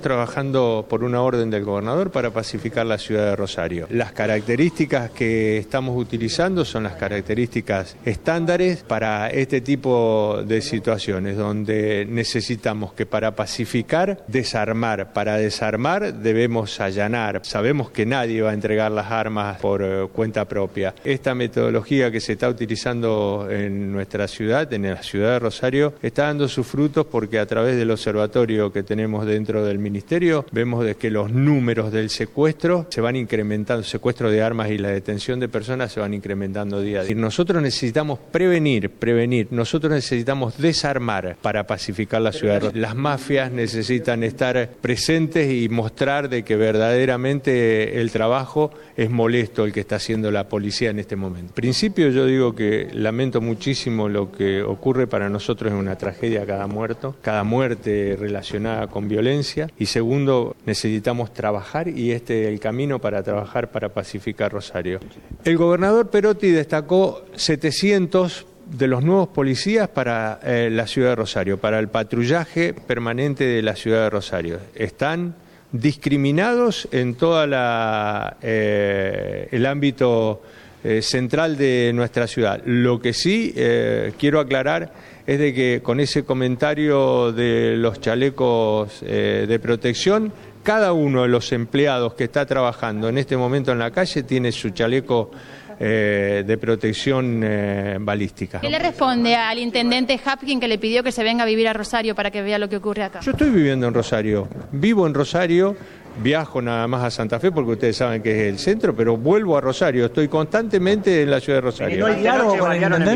trabajando por una orden del gobernador para pacificar la ciudad de Rosario. Las características que estamos utilizando son las características estándares para este tipo de situaciones, donde necesitamos que para pacificar, desarmar. Para desarmar debemos allanar. Sabemos que nadie va a entregar las armas por eh, cuenta propia. Esta metodología que se está utilizando en nuestra ciudad, en la ciudad de Rosario, está dando sus frutos porque a través del observatorio que tenemos dentro del Ministerio vemos de que los números del secuestro se van incrementando, secuestro de armas y la detención de personas se van incrementando día a día. Nosotros necesitamos prevenir, prevenir, nosotros necesitamos desarmar para pacificar la ciudad. Las mafias necesitan estar presentes y mostrar de que verdaderamente el trabajo es molesto el que está haciendo la policía en este momento. En principio yo digo que lamento muchísimo lo que ocurre para nosotros es una tragedia cada muerto, cada muerte relacionada con violencia y segundo, necesitamos trabajar y este es el camino para trabajar para pacificar Rosario. El gobernador Perotti destacó 700 de los nuevos policías para eh, la ciudad de Rosario, para el patrullaje permanente de la ciudad de Rosario. Están discriminados en todo eh, el ámbito eh, central de nuestra ciudad. Lo que sí quiero aclarar es de que con ese comentario de los chalecos eh, de protección, cada uno de los empleados que está trabajando en este momento en la calle tiene su chaleco de protección balística. ¿Qué le responde al intendente Hapkin que le pidió que se venga a vivir a Rosario para que vea lo que ocurre acá? Yo estoy viviendo en Rosario, vivo en Rosario viajo nada más a Santa Fe porque ustedes saben que es el centro, pero vuelvo a Rosario, estoy constantemente en la ciudad de Rosario. ¿No hay diálogo con el intendente?